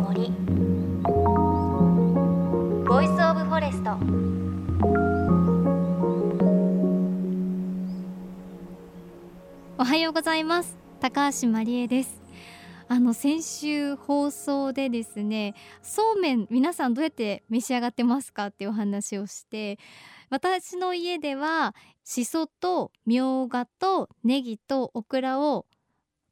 森。 Voice of Forest おはようございます。高橋真理恵です。あの先週放送でですねそうめん皆さんどうやって召し上がってますかっていうお話をして私の家ではしそとみょうがとネギとオクラを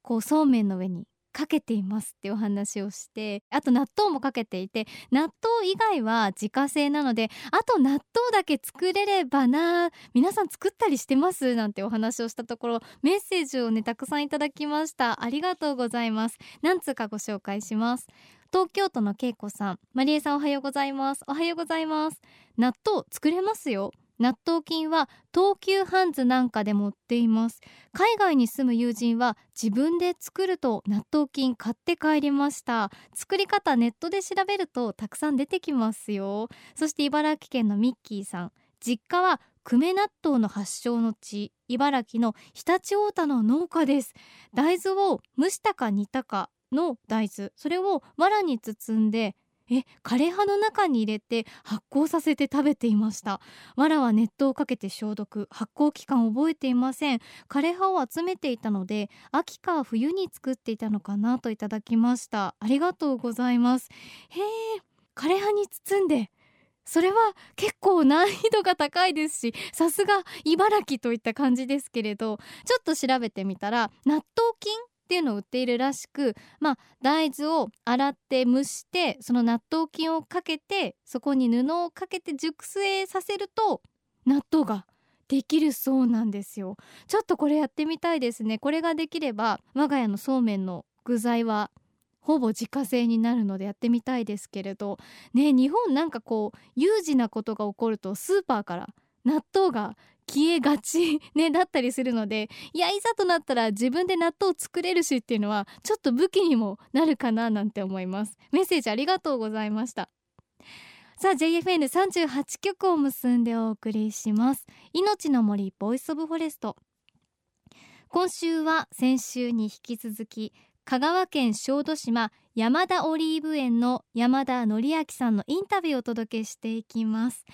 こうそうめんの上にかけていますっていうお話をしてあと納豆もかけていて納豆以外は自家製なのであと納豆だけ作れればな皆さん作ったりしてますなんてお話をしたところメッセージをねたくさんいただきました。ありがとうございます。何通かご紹介します。東京都のけいこさん。マリエさんおはようございます。おはようございます。納豆作れますよ。納豆菌は東急ハンズなんかでも売っています。海外に住む友人は自分で作ると納豆菌買って帰りました。作り方ネットで調べるとたくさん出てきますよ。そして茨城県のミッキーさん。実家は久米納豆の発祥の地。茨城の常陸太田の農家です。大豆を蒸したか煮たかの大豆。それを藁に包んでえ枯葉の中に入れて発酵させて食べていました。藁は熱湯をかけて消毒。発酵期間を覚えていません。枯葉を集めていたので秋か冬に作っていたのかなといただきました。ありがとうございます。へえ枯葉に包んで。それは結構難易度が高いですしさすが茨城といった感じですけれどちょっと調べてみたら納豆菌っていうのを売っているらしくまあ大豆を洗って蒸してその納豆菌をかけてそこに布をかけて熟成させると納豆ができるそうなんですよ。ちょっとこれやってみたいですね。これができれば我が家のそうめんの具材はほぼ自家製になるのでやってみたいですけれどね日本なんかこう有事なことが起こるとスーパーから納豆が消えがち、ね、だったりするのでいやいざとなったら自分で納豆を作れるしっていうのはちょっと武器にもなるかななんて思います。メッセージありがとうございました。さあ JFN38 局を結んでお送りします。命の森 Voice of Forest。今週は先週に引き続き香川県小豆島山田オリーブ園の山田則明さんのインタビューをお届けしていきます。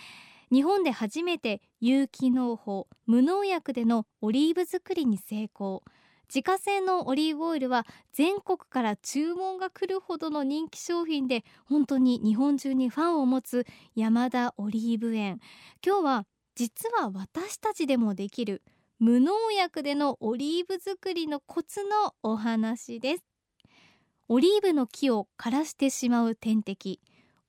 日本で初めて有機農法無農薬でのオリーブ作りに成功。自家製のオリーブオイルは全国から注文が来るほどの人気商品で本当に日本中にファンを持つ山田オリーブ園。今日は実は私たちでもできる無農薬でのオリーブ作りのコツのお話です。オリーブの木を枯らしてしまう天敵。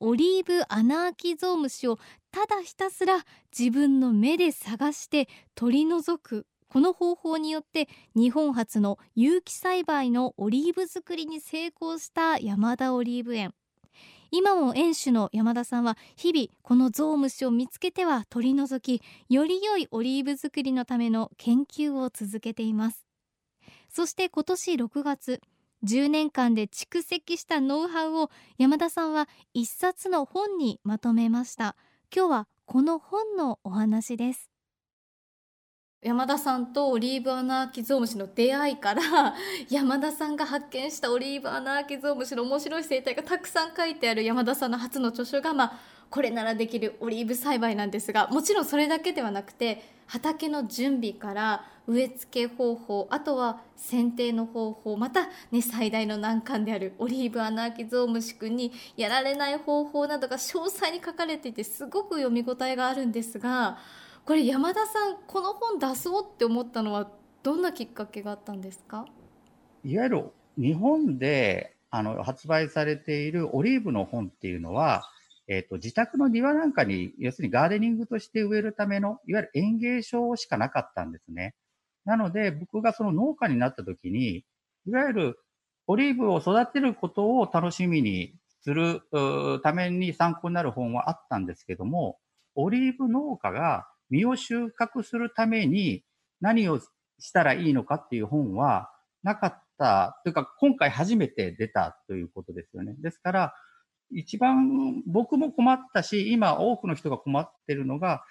オリーブアナーキゾウムシをただひたすら自分の目で探して取り除くこの方法によって日本初の有機栽培のオリーブ作りに成功した山田オリーブ園。今も園主の山田さんは日々このゾウムシを見つけては取り除きより良いオリーブ作りのための研究を続けています。そして今年6月10年間で蓄積したノウハウを山田さんは一冊の本にまとめました。今日はこの本のお話です。山田さんとオリーブアナアキゾウムシの出会いから 山田さんが発見したオリーブアナアキゾウムシの面白い生態がたくさん書いてある山田さんの初の著書が、まあ、これならできるオリーブ栽培なんですがもちろんそれだけではなくて畑の準備から植え付け方法あとは剪定の方法また、ね、最大の難関であるオリーブアナアキゾウムシ君にやられない方法などが詳細に書かれていてすごく読み応えがあるんですがこれ山田さんこの本出そうって思ったのはどんなきっかけがあったんですか？いわゆる日本であの発売されているオリーブの本っていうのはえっ、ー、と、自宅の庭なんかに、要するにガーデニングとして植えるための、いわゆる園芸書しかなかったんですね。なので、僕がその農家になった時に、いわゆるオリーブを育てることを楽しみにするために参考になる本はあったんですけども、オリーブ農家が実を収穫するために何をしたらいいのかっていう本はなかったというか、今回初めて出たということですよね。ですから、一番僕も困ったし、今多くの人が困ってるのが、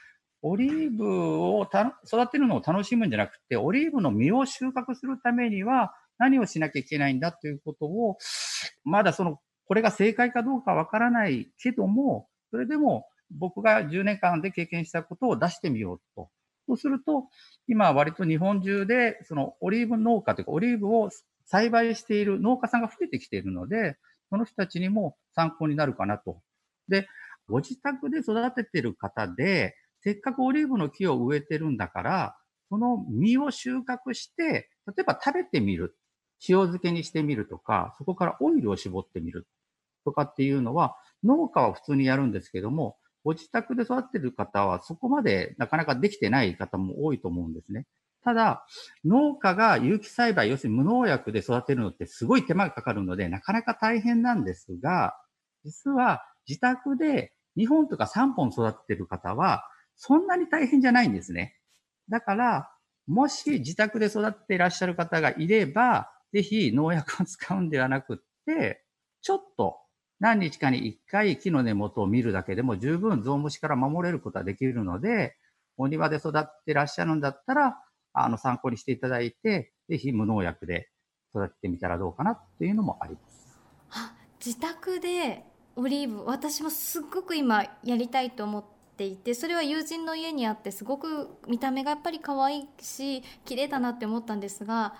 オリーブを育てるのを楽しむんじゃなくて、オリーブの実を収穫するためには何をしなきゃいけないんだということを、まだそのこれが正解かどうかわからないけども、それでも僕が10年間で経験したことを出してみようと。そうすると、今割と日本中で、そのオリーブ農家というか、オリーブを栽培している農家さんが増えてきているので、その人たちにも参考になるかなと。で、ご自宅で育ててる方で、せっかくオリーブの木を植えてるんだから、その実を収穫して、例えば食べてみる。塩漬けにしてみるとか、そこからオイルを絞ってみるとかっていうのは、農家は普通にやるんですけども、ご自宅で育ってる方はそこまでなかなかできてない方も多いと思うんですね。ただ、農家が有機栽培、要するに無農薬で育てるのってすごい手間がかかるので、なかなか大変なんですが、実は自宅で2本とか3本育ててる方は、そんなに大変じゃないんですね。だから、もし自宅で育てていらっしゃる方がいれば、ぜひ農薬を使うんではなくって、ちょっと何日かに一回木の根元を見るだけでも十分ゾウムシから守れることはできるので、お庭で育ってらっしゃるんだったら、あの参考にしていただいて、ぜひ無農薬で育ててみたらどうかなっていうのもあります。あ自宅でオリーブ私もすっごく今やりたいと思っていてそれは友人の家にあってすごく見た目がやっぱり可愛いし綺麗だなって思ったんですが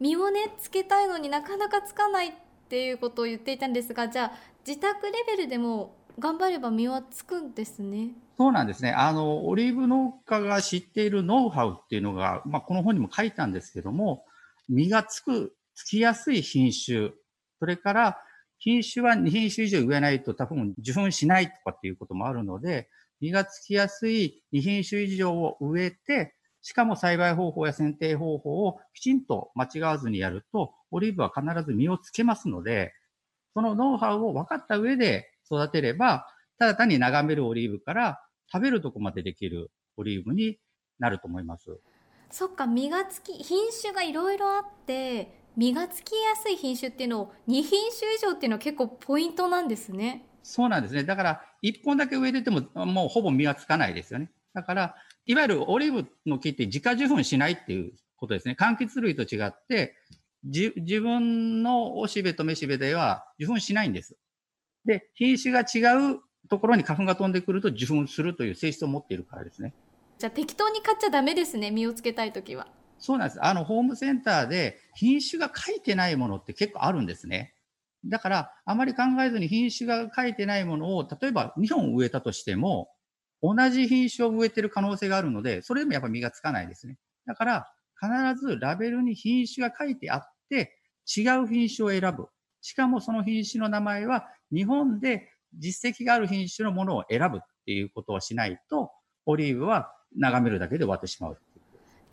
実をねつけたいのになかなかつかないっていうことを言っていたんですがじゃあ自宅レベルでも頑張れば実はつくんですね。そうなんですね。あの、オリーブ農家が知っているノウハウっていうのが、まあ、この本にも書いたんですけども、実がつく、つきやすい品種、それから品種は2品種以上植えないと多分受粉しないとかっていうこともあるので、実がつきやすい2品種以上を植えて、しかも栽培方法や剪定方法をきちんと間違わずにやると、オリーブは必ず実をつけますので、そのノウハウを分かった上で育てれば、ただ単に眺めるオリーブから食べるとこまでできるオリーブになると思います。そっか、実がつき、品種がいろいろあって、実がつきやすい品種っていうのを2品種以上っていうのは結構ポイントなんですね。そうなんですね。だから1本だけ植えててももうほぼ実はつかないですよね。だからいわゆるオリーブの木って自家受粉しないっていうことですね。柑橘類と違って、自分のおしべとめしべでは受粉しないんです。で、品種が違うところに花粉が飛んでくると受粉するという性質を持っているからですね。じゃあ適当に買っちゃダメですね。実をつけたいときは。そうなんです。あの、ホームセンターで品種が書いてないものって結構あるんですね。だから、あまり考えずに品種が書いてないものを、例えば2本植えたとしても、同じ品種を植えてる可能性があるので、それでもやっぱ実がつかないですね。だから、必ずラベルに品種が書いてあって、違う品種を選ぶ。しかもその品種の名前は、日本で実績がある品種のものを選ぶっていうことをしないと、オリーブは眺めるだけで終わってしまう。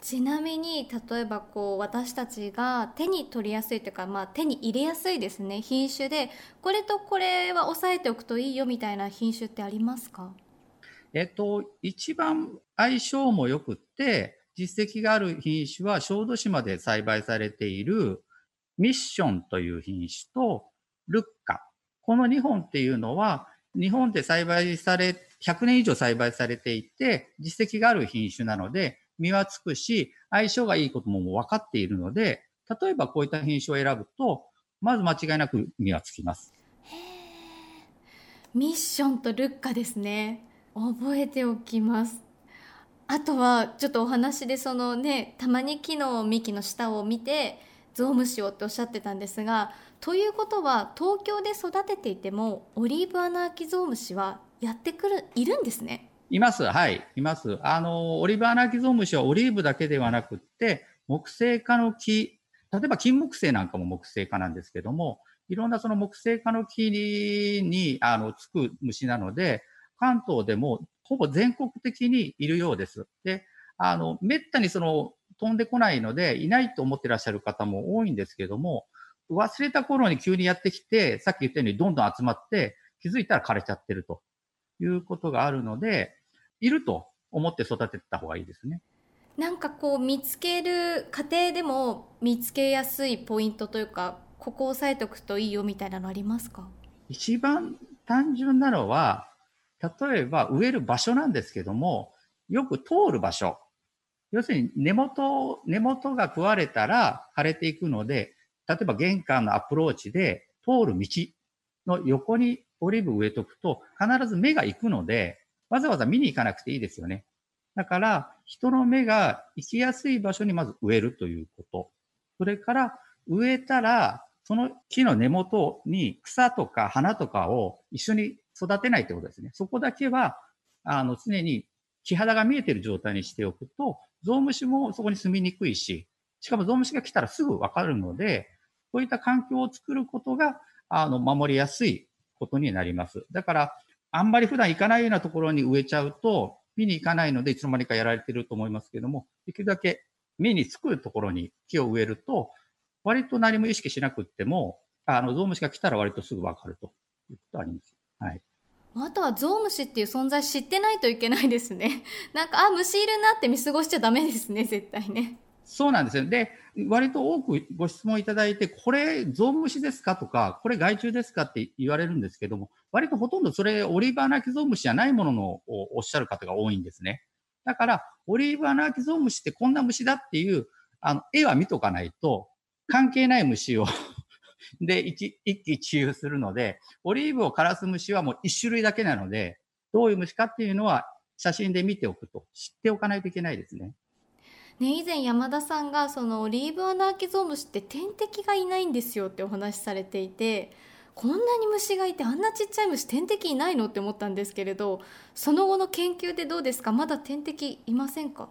ちなみに例えばこう私たちが手に取りやすいというか、まあ、手に入れやすいですね品種でこれとこれは押さえておくといいよみたいな品種ってありますか？えっと、一番相性も良くって、実績がある品種は小豆島で栽培されているミッションという品種とルッカ。この2本っていうのは日本で栽培され、100年以上栽培されていて実績がある品種なので実はつくし相性がいいことも分かっているので例えばこういった品種を選ぶとまず間違いなく実はつきます。ミッションとルッカですね。覚えておきますあとはちょっとお話でそのねたまに木の幹の下を見てゾウムシをっておっしゃってたんですがということは東京で育てていてもオリーブアナアキゾウムシはやってくるいるんですね。います。はい。います。あのオリーブアナキゾウムシはオリーブだけではなくって木星科の木例えば金木犀なんかも木星科なんですけどもいろんなその木星科の木にあのつく虫なので関東でもほぼ全国的にいるようです。で、あの、めったにその飛んでこないので、いないと思ってらっしゃる方も多いんですけども、忘れた頃に急にやってきて、さっき言ったようにどんどん集まって、気づいたら枯れちゃってるということがあるので、いると思って育てた方がいいですね。なんかこう見つける過程でも見つけやすいポイントというか、ここを押さえておくといいよみたいなのありますか？一番単純なのは、例えば植える場所なんですけども、よく通る場所。要するに根元、根元が食われたら枯れていくので、例えば玄関のアプローチで通る道。の横にオリーブ植えとくと、必ず芽が行くので、わざわざ見に行かなくていいですよね。だから、人の目が行きやすい場所にまず植えるということ。それから、植えたら、その木の根元に草とか花とかを一緒に育てないってことですね。そこだけは、あの、常に木肌が見えている状態にしておくと、ゾウムシもそこに住みにくいし、しかもゾウムシが来たらすぐわかるので、こういった環境を作ることが、あの、守りやすいことになります。だから、あんまり普段行かないようなところに植えちゃうと、見に行かないので、いつの間にかやられてると思いますけども、できるだけ目につくところに木を植えると、割と何も意識しなくっても、あの、ゾウムシが来たら割とすぐわかるということあります。はい。あとはゾウムシっていう存在知ってないといけないですね。なんか、あ、虫いるなって見過ごしちゃダメですね、絶対ね。そうなんですよ。で、割と多くご質問いただいて、これ、ゾウムシですかとか、これ害虫ですかって言われるんですけども、割とほとんどそれ、オリーブアナキゾウムシじゃないもののをおっしゃる方が多いんですね。だから、オリーブアナキゾウムシってこんな虫だっていう、あの、絵は見とかないと、関係ない虫をで、一一喜一憂するので、オリーブを枯らす虫はもう一種類だけなので、どういう虫かっていうのは写真で見ておくと、知っておかないといけないですね。ね、以前山田さんがそのオリーブアナアキゾウムシって天敵がいないんですよってお話しされていてこんなに虫がいてあんなちっちゃい虫天敵いないのって思ったんですけれどその後の研究でどうですか？まだ天敵いませんか？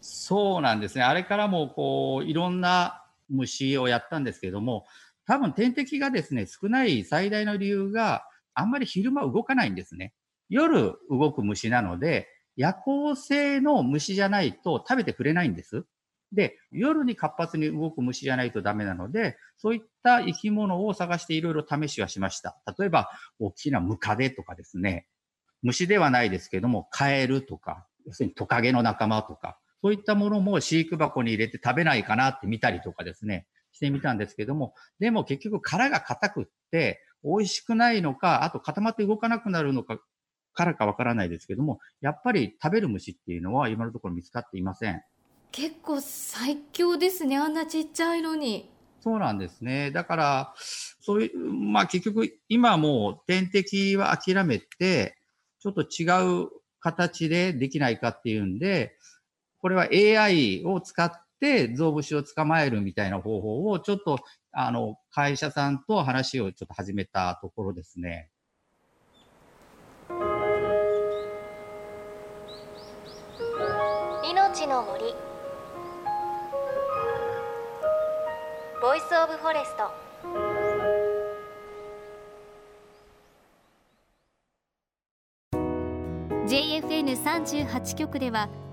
そうなんですね。あれからもこういろんな虫をやったんですけれども多分天敵がですね少ない最大の理由があんまり昼間動かないんですね夜動く虫なので夜行性の虫じゃないと食べてくれないんです。で、夜に活発に動く虫じゃないとダメなので、そういった生き物を探していろいろ試しはしました。例えば、大きなムカデとかですね、虫ではないですけども、カエルとか、要するにトカゲの仲間とか、そういったものも飼育箱に入れて食べないかなって見たりとかですね、してみたんですけども、でも結局殻が硬くって、美味しくないのか、あと固まって動かなくなるのかからかわからないですけども、やっぱり食べる虫っていうのは今のところ見つかっていません。結構最強ですね、あんなちっちゃいのに。そうなんですね。だから、そういう、まあ結局今もう天敵は諦めて、ちょっと違う形でできないかっていうんで、これは AI を使ってゾウムシを捕まえるみたいな方法をちょっとあの会社さんと話をちょっと始めたところですね。命の森 Voice of Forest JFN38 局では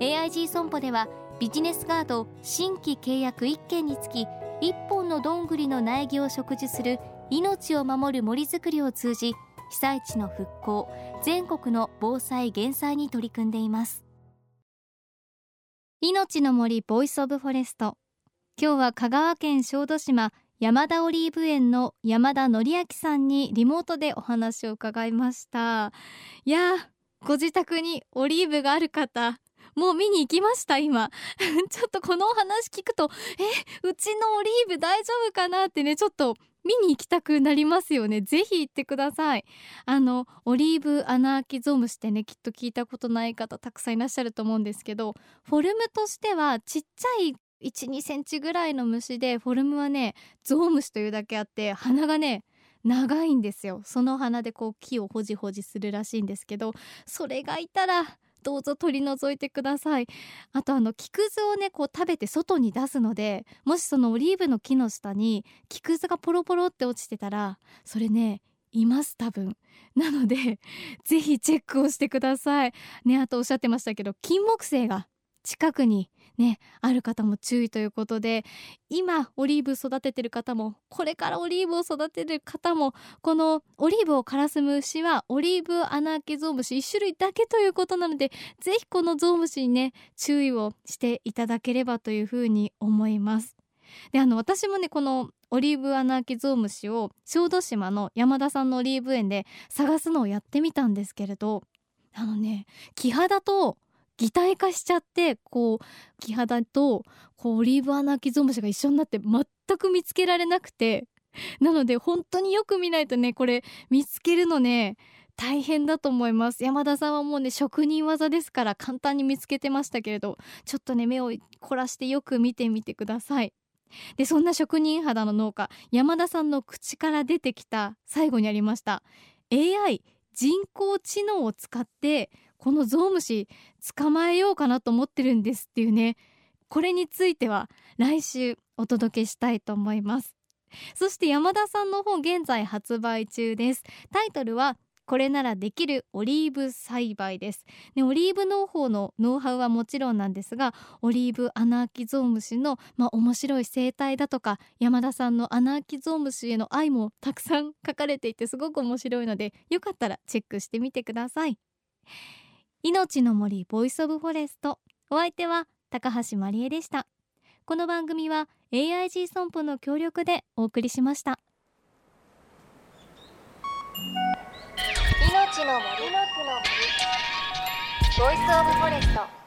AIG 損保ではビジネスガード新規契約1件につき1本のどんぐりの苗木を植樹する命を守る森づくりを通じ被災地の復興全国の防災減災に取り組んでいます。命の森 Voice of Forest。今日は香川県小豆島山田オリーブ園の山田則明さんにリモートでお話を伺いました。いやご自宅にオリーブがある方もう見に行きました今。ちょっとこのお話聞くとえうちのオリーブ大丈夫かなってねちょっと見に行きたくなりますよね。ぜひ行ってください。あのオリーブアナアキゾウムシってねきっと聞いたことない方たくさんいらっしゃると思うんですけどフォルムとしてはちっちゃい12センチぐらいの虫でフォルムはねゾウムシというだけあって鼻がね長いんですよ。その鼻でこう木をほじほじするらしいんですけどそれがいたらどうぞ取り除いてください。あとあの木くずをねこう食べて外に出すのでもしそのオリーブの木の下に木くずがポロポロって落ちてたらそれねいます多分。なのでぜひチェックをしてください。ねあとおっしゃってましたけど金木犀が近くにねある方も注意ということで今オリーブ育ててる方もこれからオリーブを育てる方もこのオリーブを枯らす虫はオリーブアナアキゾウムシ1種類だけということなのでぜひこのゾウムシにね注意をしていただければというふうに思います。であの私もねこのオリーブアナアキゾウムシを小豆島の山田さんのオリーブ園で探すのをやってみたんですけれどあのね木肌と擬態化しちゃってこう木肌とこうオリーブアナアキゾウムシが一緒になって全く見つけられなくてなので本当によく見ないとねこれ見つけるのね大変だと思います。山田さんはもうね職人技ですから簡単に見つけてましたけれどちょっとね目を凝らしてよく見てみてください。でそんな職人肌の農家山田さんの口から出てきた最後にありました AI 人工知能を使ってこのゾウムシ捕まえようかなと思ってるんですっていうねこれについては来週お届けしたいと思います。そして山田さんの本現在発売中です。タイトルはこれならできるオリーブ栽培です、ね、オリーブ農法のノウハウはもちろんなんですがオリーブアナアキゾウムシの、まあ、面白い生態だとか山田さんのアナアキゾウムシへの愛もたくさん書かれていてすごく面白いのでよかったらチェックしてみてください。命の森 Voice of Forest。お相手は高橋真理恵でした。この番組は AIG 損保の協力でお送りしました。命の森。の森。ボイスオブフォレスト。